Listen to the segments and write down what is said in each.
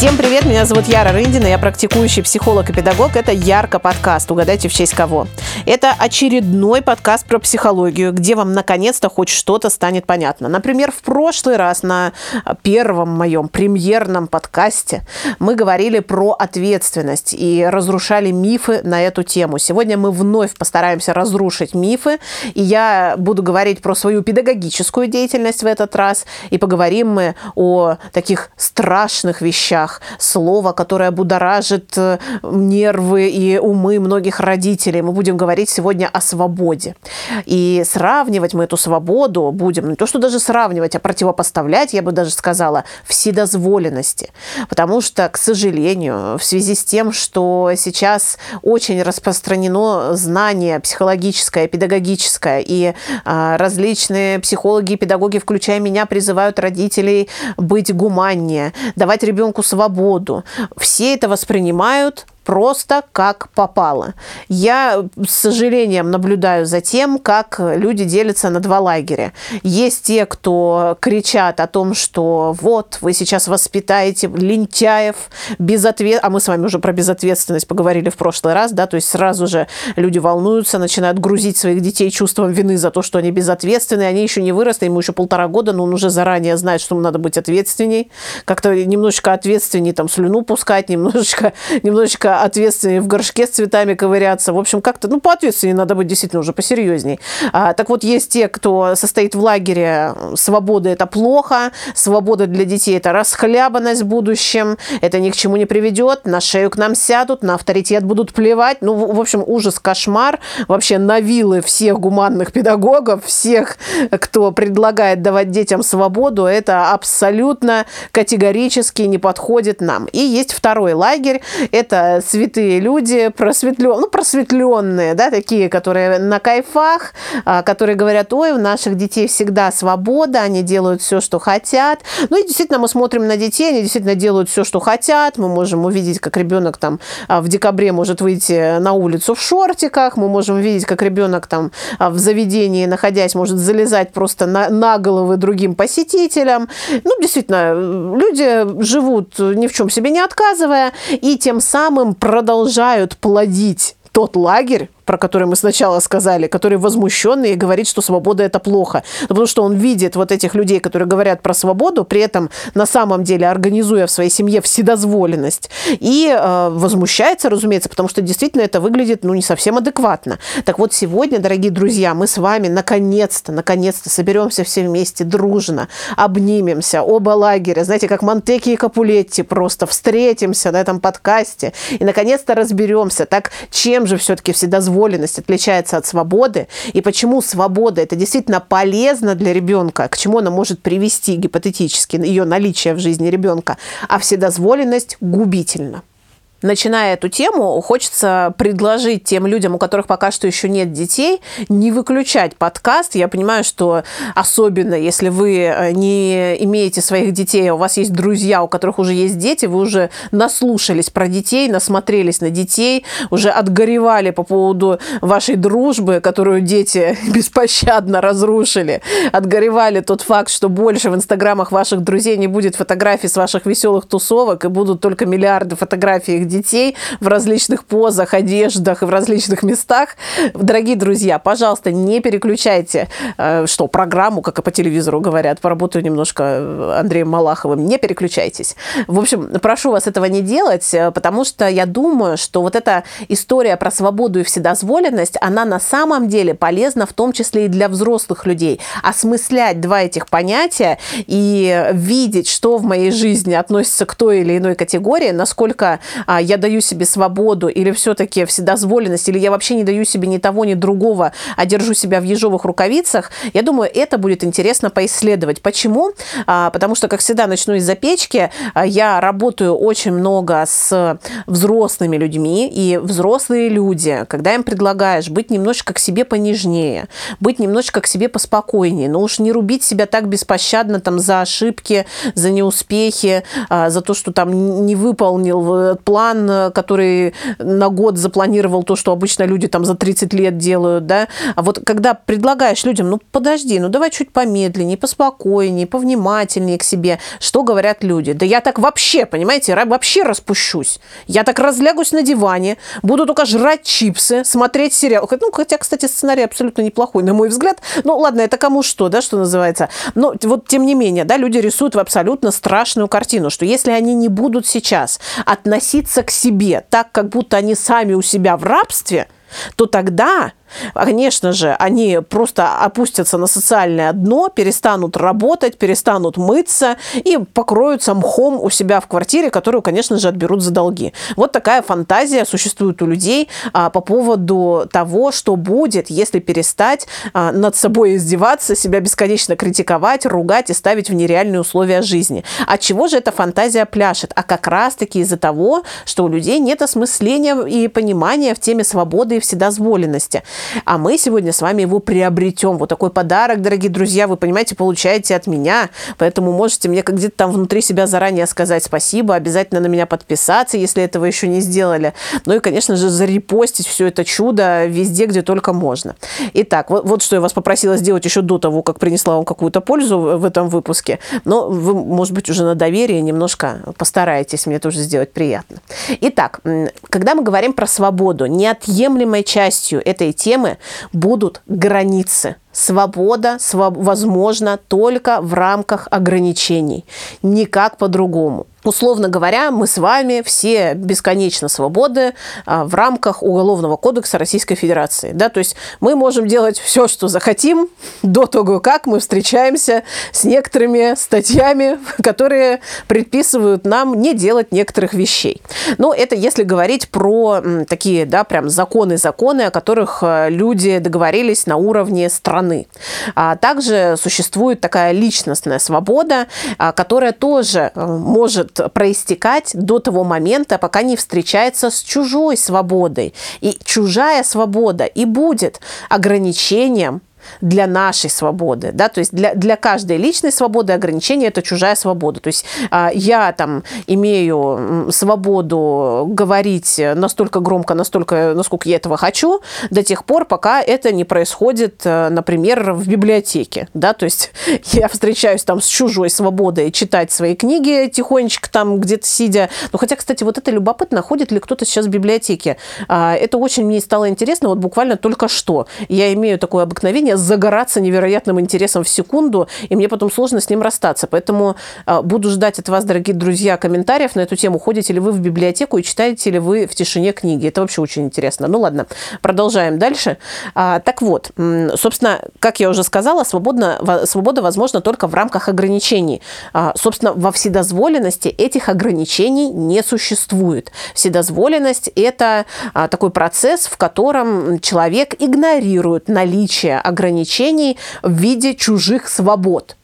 Всем привет, меня зовут Яра Рындина, я практикующий психолог и педагог. Это Ярко подкаст, угадайте в честь кого. Это очередной подкаст про психологию, где вам наконец-то хоть что-то станет понятно. Например, в прошлый раз на первом моем премьерном подкасте мы говорили про ответственность и разрушали мифы на эту тему. Сегодня мы вновь постараемся разрушить мифы, и я буду говорить про свою педагогическую деятельность в этот раз, и поговорим мы о таких страшных вещах, устах, слово, которое будоражит э, нервы и умы многих родителей. Мы будем говорить сегодня о свободе. И сравнивать мы эту свободу будем, не то что даже сравнивать, а противопоставлять, я бы даже сказала, вседозволенности. Потому что, к сожалению, в связи с тем, что сейчас очень распространено знание психологическое, педагогическое, и а, различные психологи и педагоги, включая меня, призывают родителей быть гуманнее, давать ребенку свободу, свободу. Все это воспринимают просто как попало. Я с сожалением наблюдаю за тем, как люди делятся на два лагеря. Есть те, кто кричат о том, что вот, вы сейчас воспитаете лентяев, безответ... а мы с вами уже про безответственность поговорили в прошлый раз, да, то есть сразу же люди волнуются, начинают грузить своих детей чувством вины за то, что они безответственны, они еще не выросли, ему еще полтора года, но он уже заранее знает, что ему надо быть ответственней, как-то немножечко ответственней, там, слюну пускать, немножечко, немножечко ответственнее в горшке с цветами ковыряться. В общем, как-то, ну, поответственнее надо быть действительно уже посерьезней. А, так вот, есть те, кто состоит в лагере «свобода – это плохо», «свобода для детей – это расхлябанность в будущем», «это ни к чему не приведет», «на шею к нам сядут», «на авторитет будут плевать». Ну, в общем, ужас, кошмар. Вообще на вилы всех гуманных педагогов, всех, кто предлагает давать детям свободу, это абсолютно категорически не подходит нам. И есть второй лагерь. Это святые люди, просветлен, ну, просветленные, да, такие, которые на кайфах, а, которые говорят, ой, у наших детей всегда свобода, они делают все, что хотят. Ну и действительно мы смотрим на детей, они действительно делают все, что хотят. Мы можем увидеть, как ребенок там а, в декабре может выйти на улицу в шортиках, мы можем видеть, как ребенок там а, в заведении, находясь, может залезать просто на, на головы другим посетителям. Ну, действительно, люди живут ни в чем себе не отказывая, и тем самым продолжают плодить тот лагерь, про который мы сначала сказали, который возмущенный и говорит, что свобода это плохо. Потому что он видит вот этих людей, которые говорят про свободу, при этом на самом деле организуя в своей семье вседозволенность. И э, возмущается, разумеется, потому что действительно это выглядит ну, не совсем адекватно. Так вот, сегодня, дорогие друзья, мы с вами наконец-то, наконец-то соберемся все вместе дружно, обнимемся, оба лагеря, знаете, как Монтеки и Капулетти, просто встретимся на этом подкасте и наконец-то разберемся, так чем же все-таки вседозволенность вседозволенность отличается от свободы, и почему свобода это действительно полезно для ребенка, к чему она может привести гипотетически ее наличие в жизни ребенка, а вседозволенность губительна начиная эту тему, хочется предложить тем людям, у которых пока что еще нет детей, не выключать подкаст. Я понимаю, что особенно если вы э, не имеете своих детей, а у вас есть друзья, у которых уже есть дети, вы уже наслушались про детей, насмотрелись на детей, уже отгоревали по поводу вашей дружбы, которую дети беспощадно разрушили, отгоревали тот факт, что больше в инстаграмах ваших друзей не будет фотографий с ваших веселых тусовок и будут только миллиарды фотографий детей в различных позах, одеждах в различных местах. Дорогие друзья, пожалуйста, не переключайте, э, что, программу, как и по телевизору говорят, поработаю немножко э, Андреем Малаховым, не переключайтесь. В общем, прошу вас этого не делать, э, потому что я думаю, что вот эта история про свободу и вседозволенность, она на самом деле полезна в том числе и для взрослых людей. Осмыслять два этих понятия и видеть, что в моей жизни относится к той или иной категории, насколько а, я даю себе свободу, или все-таки вседозволенность, или я вообще не даю себе ни того, ни другого, а держу себя в ежовых рукавицах, я думаю, это будет интересно поисследовать. Почему? А, потому что, как всегда, начну из-за печки. А, я работаю очень много с взрослыми людьми, и взрослые люди, когда им предлагаешь быть немножечко к себе понежнее, быть немножечко к себе поспокойнее, но уж не рубить себя так беспощадно там за ошибки, за неуспехи, а, за то, что там не выполнил план, план, который на год запланировал то, что обычно люди там за 30 лет делают, да. А вот когда предлагаешь людям, ну подожди, ну давай чуть помедленнее, поспокойнее, повнимательнее к себе, что говорят люди? Да я так вообще, понимаете, вообще распущусь. Я так разлягусь на диване, буду только жрать чипсы, смотреть сериал. Ну, хотя, кстати, сценарий абсолютно неплохой, на мой взгляд. Ну, ладно, это кому что, да, что называется. Но вот, тем не менее, да, люди рисуют в абсолютно страшную картину, что если они не будут сейчас относиться к себе так, как будто они сами у себя в рабстве, то тогда Конечно же, они просто опустятся на социальное дно, перестанут работать, перестанут мыться и покроются мхом у себя в квартире, которую, конечно же, отберут за долги. Вот такая фантазия существует у людей а, по поводу того, что будет, если перестать а, над собой издеваться, себя бесконечно критиковать, ругать и ставить в нереальные условия жизни. От чего же эта фантазия пляшет? А как раз-таки из-за того, что у людей нет осмысления и понимания в теме свободы и вседозволенности. А мы сегодня с вами его приобретем. Вот такой подарок, дорогие друзья, вы понимаете, получаете от меня. Поэтому можете мне как где-то там внутри себя заранее сказать спасибо, обязательно на меня подписаться, если этого еще не сделали. Ну и, конечно же, зарепостить все это чудо везде, где только можно. Итак, вот, вот что я вас попросила сделать еще до того, как принесла вам какую-то пользу в этом выпуске. Но вы, может быть, уже на доверие немножко постараетесь мне тоже сделать приятно. Итак, когда мы говорим про свободу, неотъемлемой частью этой темы темы будут границы. Свобода своб возможна только в рамках ограничений, никак по-другому. Условно говоря, мы с вами все бесконечно свободы а, в рамках Уголовного кодекса Российской Федерации. Да? То есть мы можем делать все, что захотим, до того, как мы встречаемся с некоторыми статьями, которые предписывают нам не делать некоторых вещей. Но это если говорить про такие, да, прям законы-законы, о которых э, люди договорились на уровне страны. А также существует такая личностная свобода, а, которая тоже э, может проистекать до того момента, пока не встречается с чужой свободой. И чужая свобода и будет ограничением для нашей свободы, да, то есть для, для каждой личной свободы ограничение это чужая свобода. То есть а, я там имею свободу говорить настолько громко, настолько, насколько я этого хочу, до тех пор, пока это не происходит, э, например, в библиотеке, да, то есть я встречаюсь там с чужой свободой читать свои книги тихонечко там где-то сидя. Ну, хотя, кстати, вот это любопытно, ходит ли кто-то сейчас в библиотеке. А, это очень мне стало интересно, вот буквально только что. Я имею такое обыкновение загораться невероятным интересом в секунду, и мне потом сложно с ним расстаться. Поэтому а, буду ждать от вас, дорогие друзья, комментариев на эту тему. Ходите ли вы в библиотеку и читаете ли вы в тишине книги? Это вообще очень интересно. Ну ладно, продолжаем дальше. А, так вот, собственно, как я уже сказала, свободно, свобода возможна только в рамках ограничений. А, собственно, во вседозволенности этих ограничений не существует. Вседозволенность – это такой процесс, в котором человек игнорирует наличие ограничений ограничений в виде чужих свобод.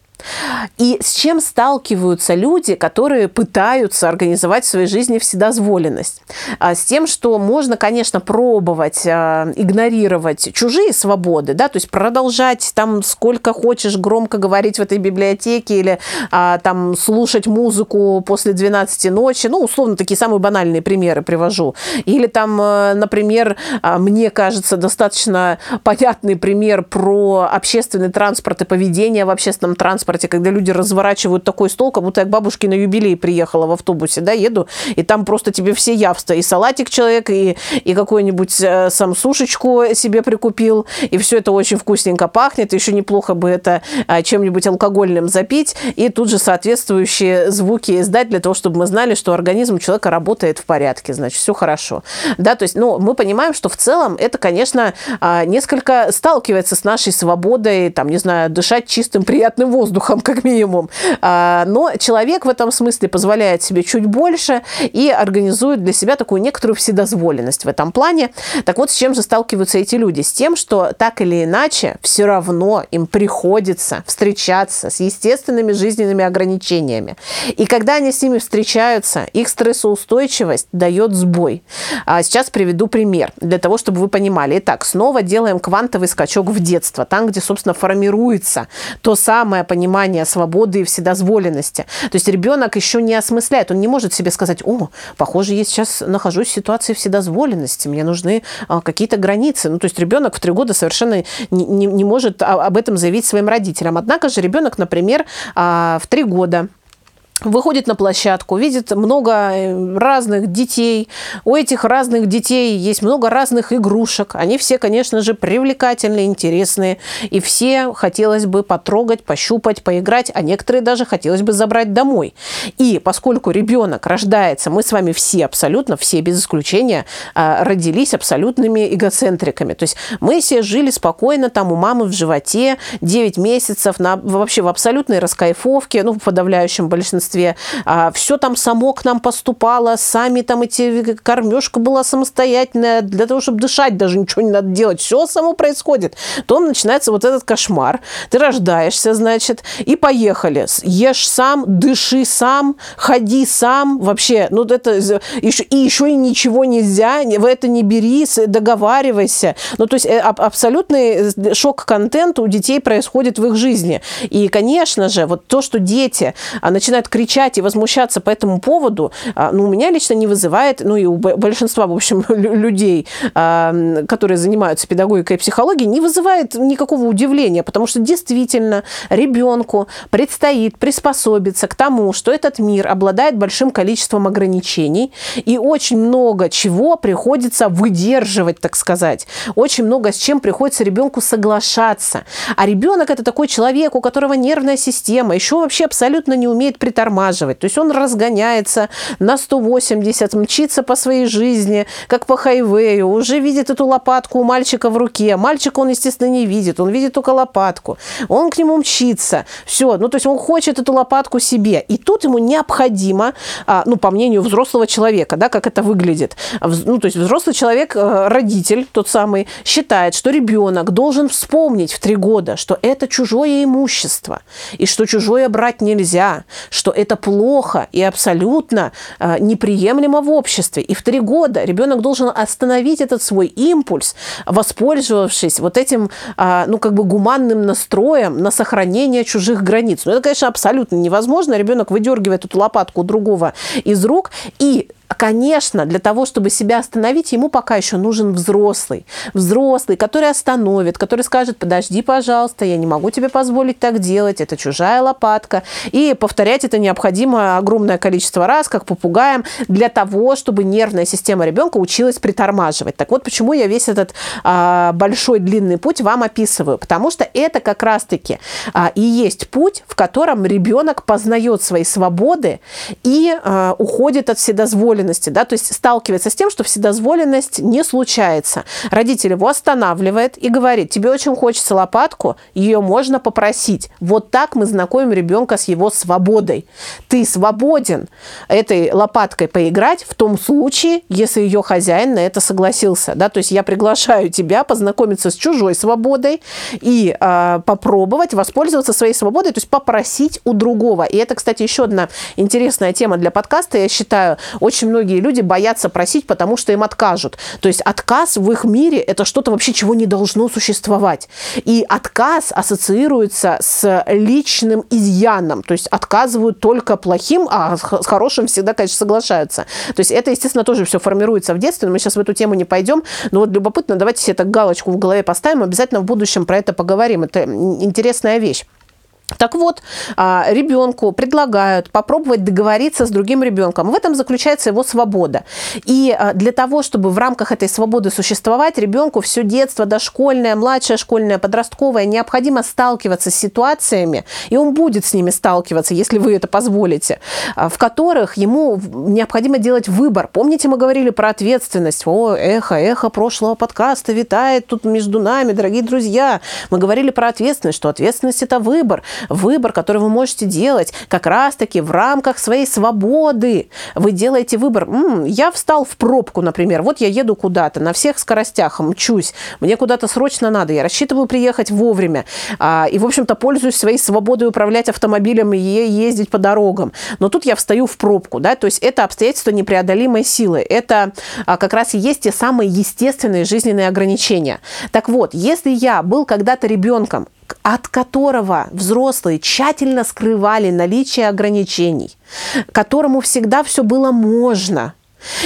И с чем сталкиваются люди, которые пытаются организовать в своей жизни вседозволенность? А, с тем, что можно, конечно, пробовать а, игнорировать чужие свободы, да, то есть продолжать там сколько хочешь громко говорить в этой библиотеке или а, там слушать музыку после 12 ночи, ну, условно, такие самые банальные примеры привожу. Или там, например, мне кажется, достаточно понятный пример про общественный транспорт и поведение в общественном транспорте, транспорте, когда люди разворачивают такой стол, как будто я к бабушке на юбилей приехала в автобусе, да, еду, и там просто тебе все явства. И салатик человек, и, и какую-нибудь э, сам сушечку себе прикупил, и все это очень вкусненько пахнет, еще неплохо бы это э, чем-нибудь алкогольным запить, и тут же соответствующие звуки издать для того, чтобы мы знали, что организм человека работает в порядке, значит, все хорошо. Да, то есть, ну, мы понимаем, что в целом это, конечно, э, несколько сталкивается с нашей свободой, там, не знаю, дышать чистым, приятным воздухом, воздухом, как минимум. А, но человек в этом смысле позволяет себе чуть больше и организует для себя такую некоторую вседозволенность в этом плане. Так вот, с чем же сталкиваются эти люди? С тем, что так или иначе все равно им приходится встречаться с естественными жизненными ограничениями. И когда они с ними встречаются, их стрессоустойчивость дает сбой. А сейчас приведу пример для того, чтобы вы понимали. Итак, снова делаем квантовый скачок в детство, там, где, собственно, формируется то самое понимание понимания свободы и вседозволенности. То есть ребенок еще не осмысляет, он не может себе сказать, о, похоже, я сейчас нахожусь в ситуации вседозволенности, мне нужны а, какие-то границы. Ну, то есть ребенок в три года совершенно не, не, не может об этом заявить своим родителям. Однако же ребенок, например, а, в три года выходит на площадку, видит много э, разных детей. У этих разных детей есть много разных игрушек. Они все, конечно же, привлекательные, интересные. И все хотелось бы потрогать, пощупать, поиграть, а некоторые даже хотелось бы забрать домой. И поскольку ребенок рождается, мы с вами все абсолютно, все без исключения, а, родились абсолютными эгоцентриками. То есть мы все жили спокойно там у мамы в животе 9 месяцев, на, вообще в абсолютной раскайфовке, ну, в подавляющем большинстве детстве, а, все там само к нам поступало, сами там эти, кормежка была самостоятельная, для того, чтобы дышать даже ничего не надо делать, все само происходит. То начинается вот этот кошмар, ты рождаешься, значит, и поехали. Ешь сам, дыши сам, ходи сам, вообще, ну это еще, и еще и ничего нельзя, в это не бери, договаривайся. Ну то есть э, абсолютный э, шок-контент у детей происходит в их жизни. И, конечно же, вот то, что дети а, начинают кричать и возмущаться по этому поводу, а, ну, у меня лично не вызывает, ну, и у большинства, в общем, людей, а, которые занимаются педагогикой и психологией, не вызывает никакого удивления, потому что действительно ребенку предстоит приспособиться к тому, что этот мир обладает большим количеством ограничений, и очень много чего приходится выдерживать, так сказать. Очень много с чем приходится ребенку соглашаться. А ребенок это такой человек, у которого нервная система, еще вообще абсолютно не умеет притормаживать притормаживать. То есть он разгоняется на 180, мчится по своей жизни, как по хайвею, уже видит эту лопатку у мальчика в руке. Мальчика он, естественно, не видит, он видит только лопатку. Он к нему мчится. Все, ну то есть он хочет эту лопатку себе. И тут ему необходимо, а, ну по мнению взрослого человека, да, как это выглядит. Ну то есть взрослый человек, э, родитель тот самый, считает, что ребенок должен вспомнить в три года, что это чужое имущество, и что чужое брать нельзя, что это плохо и абсолютно э, неприемлемо в обществе. И в три года ребенок должен остановить этот свой импульс, воспользовавшись вот этим, э, ну, как бы гуманным настроем на сохранение чужих границ. Ну, это, конечно, абсолютно невозможно. Ребенок выдергивает эту лопатку другого из рук и Конечно, для того, чтобы себя остановить, ему пока еще нужен взрослый. Взрослый, который остановит, который скажет, подожди, пожалуйста, я не могу тебе позволить так делать, это чужая лопатка. И повторять это необходимо огромное количество раз, как попугаем, для того, чтобы нервная система ребенка училась притормаживать. Так вот, почему я весь этот а, большой длинный путь вам описываю. Потому что это как раз-таки а, и есть путь, в котором ребенок познает свои свободы и а, уходит от вседозволенности вседозволенности, да, то есть сталкивается с тем, что вседозволенность не случается. Родитель его останавливает и говорит, тебе очень хочется лопатку, ее можно попросить. Вот так мы знакомим ребенка с его свободой. Ты свободен этой лопаткой поиграть в том случае, если ее хозяин на это согласился. Да? То есть я приглашаю тебя познакомиться с чужой свободой и э, попробовать воспользоваться своей свободой, то есть попросить у другого. И это, кстати, еще одна интересная тема для подкаста, я считаю, очень очень многие люди боятся просить, потому что им откажут. То есть отказ в их мире – это что-то вообще, чего не должно существовать. И отказ ассоциируется с личным изъяном. То есть отказывают только плохим, а с хорошим всегда, конечно, соглашаются. То есть это, естественно, тоже все формируется в детстве, но мы сейчас в эту тему не пойдем. Но вот любопытно, давайте себе так галочку в голове поставим, обязательно в будущем про это поговорим. Это интересная вещь. Так вот, а, ребенку предлагают попробовать договориться с другим ребенком. В этом заключается его свобода. И а, для того, чтобы в рамках этой свободы существовать, ребенку все детство, дошкольное, младшее школьное, подростковое, необходимо сталкиваться с ситуациями, и он будет с ними сталкиваться, если вы это позволите, а, в которых ему необходимо делать выбор. Помните, мы говорили про ответственность? О, эхо, эхо прошлого подкаста витает тут между нами, дорогие друзья. Мы говорили про ответственность, что ответственность – это выбор выбор, который вы можете делать как раз-таки в рамках своей свободы. Вы делаете выбор. М-м, я встал в пробку, например. Вот я еду куда-то на всех скоростях, мчусь. Мне куда-то срочно надо. Я рассчитываю приехать вовремя. А, и, в общем-то, пользуюсь своей свободой управлять автомобилем и ездить по дорогам. Но тут я встаю в пробку. Да? То есть это обстоятельство непреодолимой силы. Это а, как раз и есть те самые естественные жизненные ограничения. Так вот, если я был когда-то ребенком, от которого взрослые тщательно скрывали наличие ограничений, которому всегда все было можно –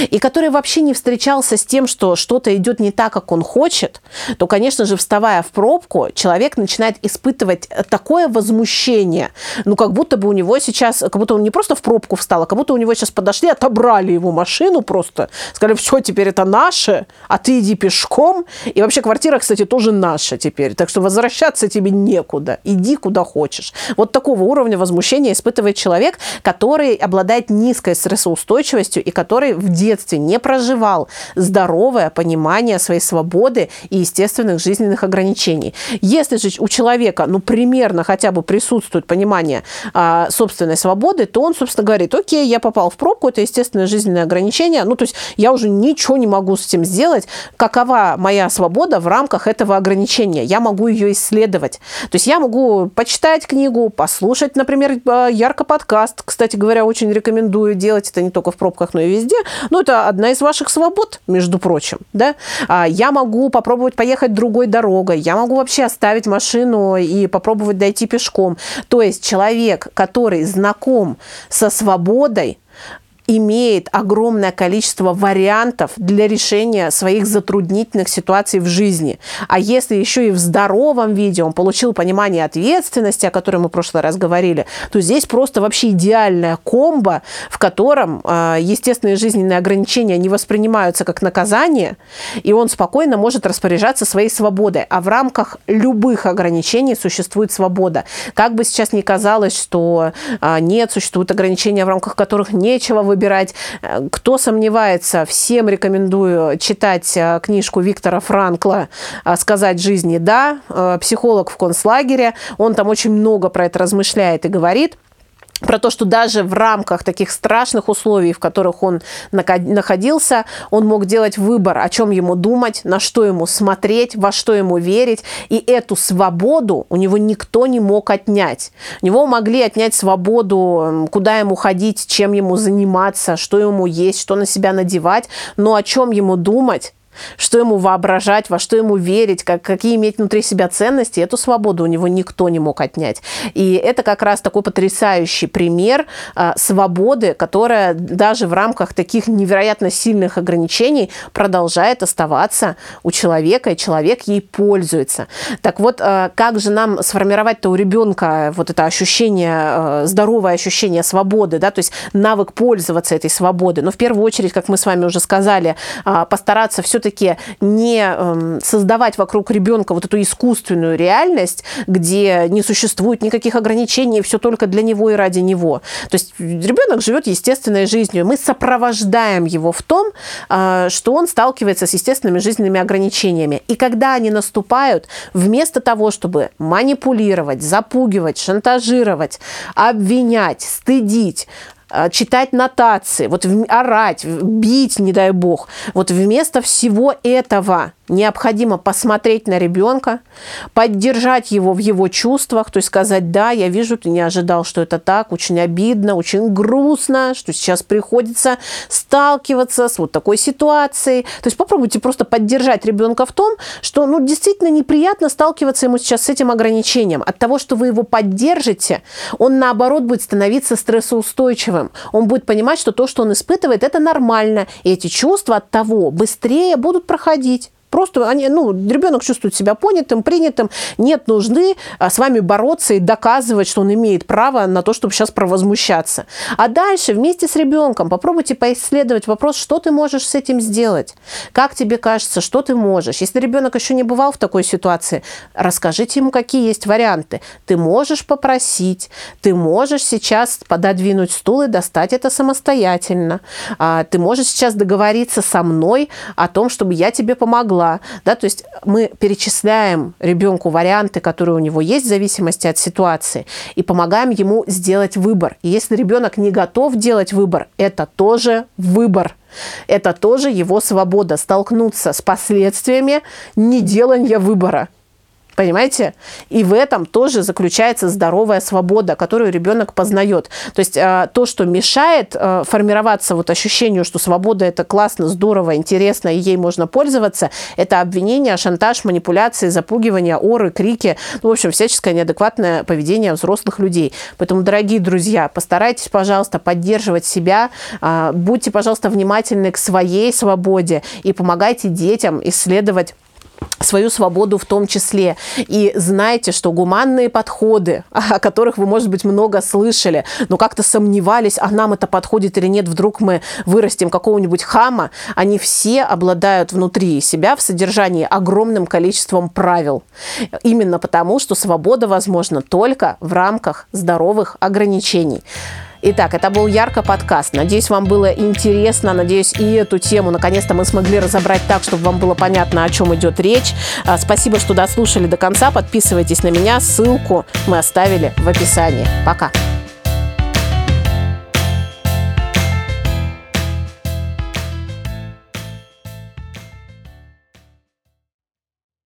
и который вообще не встречался с тем, что что-то идет не так, как он хочет, то, конечно же, вставая в пробку, человек начинает испытывать такое возмущение, ну, как будто бы у него сейчас, как будто он не просто в пробку встал, а как будто у него сейчас подошли, отобрали его машину просто, сказали, все, теперь это наше, а ты иди пешком. И вообще квартира, кстати, тоже наша теперь, так что возвращаться тебе некуда, иди куда хочешь. Вот такого уровня возмущения испытывает человек, который обладает низкой стрессоустойчивостью и который в детстве не проживал. Здоровое понимание своей свободы и естественных жизненных ограничений. Если же у человека, ну, примерно хотя бы присутствует понимание а, собственной свободы, то он, собственно, говорит, окей, я попал в пробку, это естественное жизненное ограничение, ну, то есть я уже ничего не могу с этим сделать, какова моя свобода в рамках этого ограничения, я могу ее исследовать. То есть я могу почитать книгу, послушать, например, а, ярко подкаст, кстати говоря, очень рекомендую делать это не только в пробках, но и везде, ну, это одна из ваших свобод, между прочим, да. А, я могу попробовать поехать другой дорогой, я могу вообще оставить машину и попробовать дойти пешком. То есть человек, который знаком со свободой, имеет огромное количество вариантов для решения своих затруднительных ситуаций в жизни. А если еще и в здоровом виде он получил понимание ответственности, о которой мы в прошлый раз говорили, то здесь просто вообще идеальная комбо, в котором э, естественные жизненные ограничения не воспринимаются как наказание, и он спокойно может распоряжаться своей свободой. А в рамках любых ограничений существует свобода. Как бы сейчас ни казалось, что э, нет, существуют ограничения, в рамках которых нечего выбирать. Э, кто сомневается, всем рекомендую читать э, книжку Виктора Франкла э, «Сказать жизни да», психолог в концлагере. Он там очень много про это размышляет и говорит – про то, что даже в рамках таких страшных условий, в которых он находился, он мог делать выбор, о чем ему думать, на что ему смотреть, во что ему верить. И эту свободу у него никто не мог отнять. У него могли отнять свободу, куда ему ходить, чем ему заниматься, что ему есть, что на себя надевать. Но о чем ему думать, что ему воображать, во что ему верить, как, какие иметь внутри себя ценности, эту свободу у него никто не мог отнять. И это как раз такой потрясающий пример а, свободы, которая даже в рамках таких невероятно сильных ограничений продолжает оставаться у человека, и человек ей пользуется. Так вот, а, как же нам сформировать-то у ребенка вот это ощущение, а, здоровое ощущение свободы, да, то есть навык пользоваться этой свободой. Но в первую очередь, как мы с вами уже сказали, а, постараться все все-таки не эм, создавать вокруг ребенка вот эту искусственную реальность, где не существует никаких ограничений, все только для него и ради него. То есть ребенок живет естественной жизнью. Мы сопровождаем его в том, э, что он сталкивается с естественными жизненными ограничениями. И когда они наступают, вместо того, чтобы манипулировать, запугивать, шантажировать, обвинять, стыдить, читать нотации, вот орать, бить, не дай бог. Вот вместо всего этого необходимо посмотреть на ребенка, поддержать его в его чувствах, то есть сказать, да, я вижу, ты не ожидал, что это так, очень обидно, очень грустно, что сейчас приходится сталкиваться с вот такой ситуацией. То есть попробуйте просто поддержать ребенка в том, что ну, действительно неприятно сталкиваться ему сейчас с этим ограничением. От того, что вы его поддержите, он наоборот будет становиться стрессоустойчивым. Он будет понимать, что то, что он испытывает, это нормально. И эти чувства от того быстрее будут проходить. Просто они, ну, ребенок чувствует себя понятым, принятым, нет нужды а, с вами бороться и доказывать, что он имеет право на то, чтобы сейчас провозмущаться. А дальше вместе с ребенком попробуйте поисследовать вопрос, что ты можешь с этим сделать, как тебе кажется, что ты можешь. Если ребенок еще не бывал в такой ситуации, расскажите ему, какие есть варианты. Ты можешь попросить, ты можешь сейчас пододвинуть стул и достать это самостоятельно. А, ты можешь сейчас договориться со мной о том, чтобы я тебе помогла дела, да, то есть мы перечисляем ребенку варианты, которые у него есть в зависимости от ситуации, и помогаем ему сделать выбор. И если ребенок не готов делать выбор, это тоже выбор. Это тоже его свобода столкнуться с последствиями неделания выбора. Понимаете? И в этом тоже заключается здоровая свобода, которую ребенок познает. То есть э, то, что мешает э, формироваться вот ощущению, что свобода это классно, здорово, интересно, и ей можно пользоваться, это обвинение, шантаж, манипуляции, запугивание, оры, крики, ну, в общем, всяческое неадекватное поведение взрослых людей. Поэтому, дорогие друзья, постарайтесь, пожалуйста, поддерживать себя, э, будьте, пожалуйста, внимательны к своей свободе и помогайте детям исследовать свою свободу в том числе. И знайте, что гуманные подходы, о которых вы, может быть, много слышали, но как-то сомневались, а нам это подходит или нет, вдруг мы вырастим какого-нибудь хама, они все обладают внутри себя в содержании огромным количеством правил. Именно потому, что свобода возможна только в рамках здоровых ограничений. Итак, это был Ярко подкаст. Надеюсь, вам было интересно. Надеюсь, и эту тему наконец-то мы смогли разобрать так, чтобы вам было понятно, о чем идет речь. А, спасибо, что дослушали до конца. Подписывайтесь на меня. Ссылку мы оставили в описании. Пока.